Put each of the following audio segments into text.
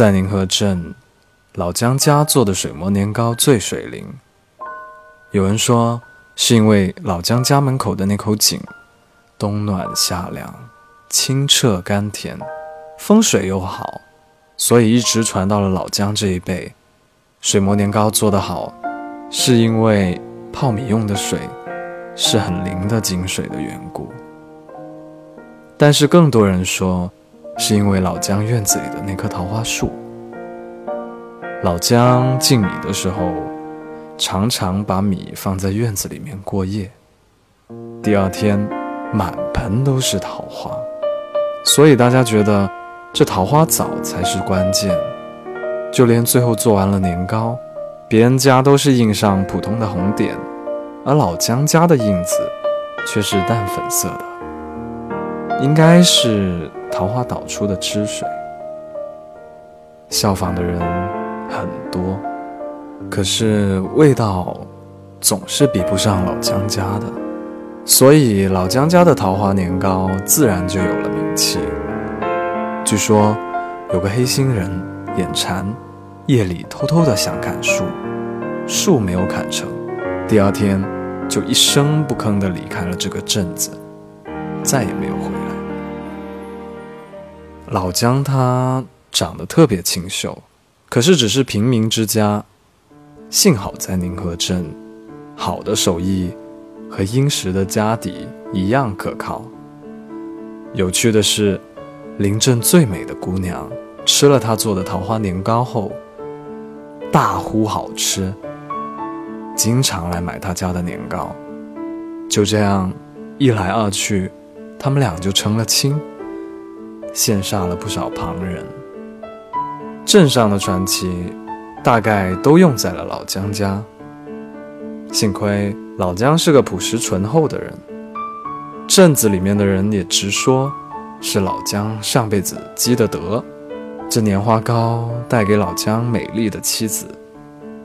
在宁河镇，老姜家做的水磨年糕最水灵。有人说，是因为老姜家门口的那口井，冬暖夏凉，清澈甘甜，风水又好，所以一直传到了老姜这一辈。水磨年糕做得好，是因为泡米用的水是很灵的井水的缘故。但是更多人说。是因为老姜院子里的那棵桃花树。老姜进米的时候，常常把米放在院子里面过夜。第二天，满盆都是桃花，所以大家觉得这桃花枣才是关键。就连最后做完了年糕，别人家都是印上普通的红点，而老姜家的印子却是淡粉色的，应该是。桃花导出的汁水，效仿的人很多，可是味道总是比不上老姜家的，所以老姜家的桃花年糕自然就有了名气。据说有个黑心人眼馋，夜里偷偷的想砍树，树没有砍成，第二天就一声不吭的离开了这个镇子，再也没有回来。老姜他长得特别清秀，可是只是平民之家。幸好在宁河镇，好的手艺和殷实的家底一样可靠。有趣的是，临镇最美的姑娘吃了他做的桃花年糕后，大呼好吃，经常来买他家的年糕。就这样，一来二去，他们俩就成了亲。羡煞了不少旁人。镇上的传奇，大概都用在了老姜家。幸亏老姜是个朴实醇厚的人，镇子里面的人也直说，是老姜上辈子积的德。这年花糕带给老姜美丽的妻子，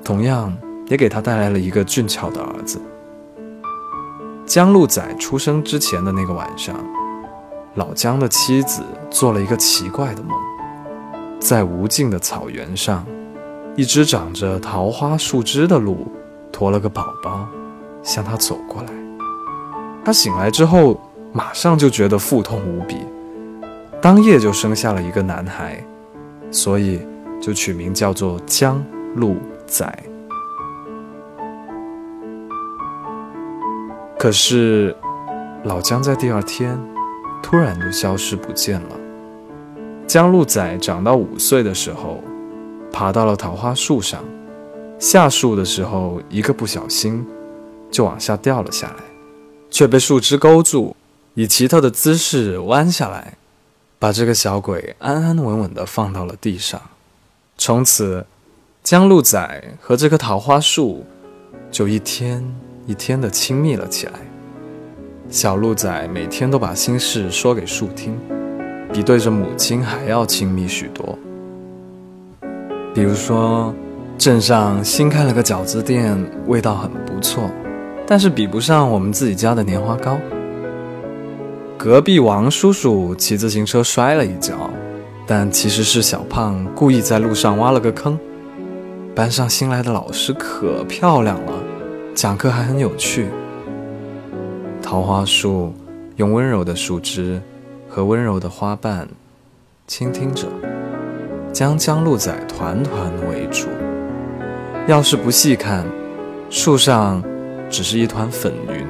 同样也给他带来了一个俊俏的儿子。姜禄仔出生之前的那个晚上。老姜的妻子做了一个奇怪的梦，在无尽的草原上，一只长着桃花树枝的鹿驮了个宝宝，向他走过来。他醒来之后，马上就觉得腹痛无比，当夜就生下了一个男孩，所以就取名叫做姜鹿仔。可是，老姜在第二天。突然就消失不见了。江鹿仔长到五岁的时候，爬到了桃花树上，下树的时候一个不小心，就往下掉了下来，却被树枝勾住，以奇特的姿势弯下来，把这个小鬼安安稳稳地放到了地上。从此，江鹿仔和这棵桃花树就一天一天地亲密了起来。小鹿仔每天都把心事说给树听，比对着母亲还要亲密许多。比如说，镇上新开了个饺子店，味道很不错，但是比不上我们自己家的年花糕。隔壁王叔叔骑自行车摔了一跤，但其实是小胖故意在路上挖了个坑。班上新来的老师可漂亮了，讲课还很有趣。桃花树用温柔的树枝和温柔的花瓣倾听着，将江鹿仔团团围住。要是不细看，树上只是一团粉云。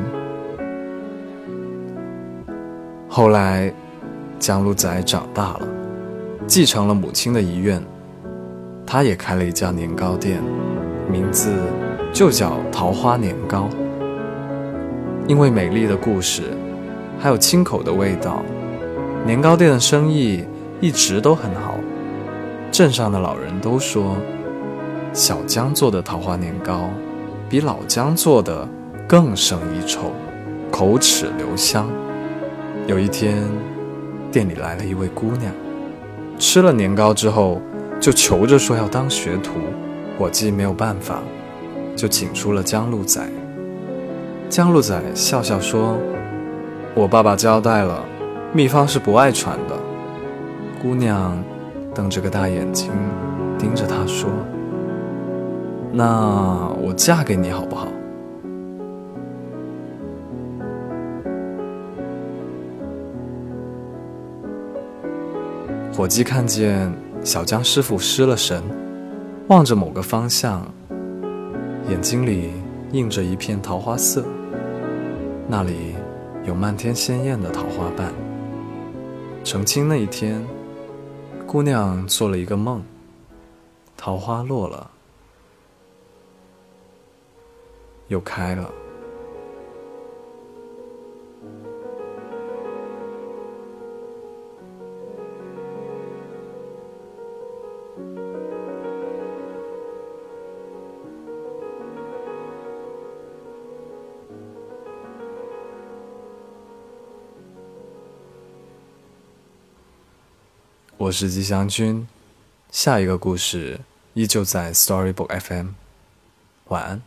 后来，江鹿仔长大了，继承了母亲的遗愿，他也开了一家年糕店，名字就叫桃花年糕。因为美丽的故事，还有清口的味道，年糕店的生意一直都很好。镇上的老人都说，小姜做的桃花年糕比老姜做的更胜一筹，口齿留香。有一天，店里来了一位姑娘，吃了年糕之后，就求着说要当学徒。伙计没有办法，就请出了江路仔。江路仔笑笑说：“我爸爸交代了，秘方是不爱传的。”姑娘瞪着个大眼睛盯着他说：“那我嫁给你好不好？”伙计看见小江师傅失了神，望着某个方向，眼睛里映着一片桃花色，那里有漫天鲜艳的桃花瓣。成亲那一天，姑娘做了一个梦，桃花落了，又开了。我是吉祥君，下一个故事依旧在 Storybook FM。晚安。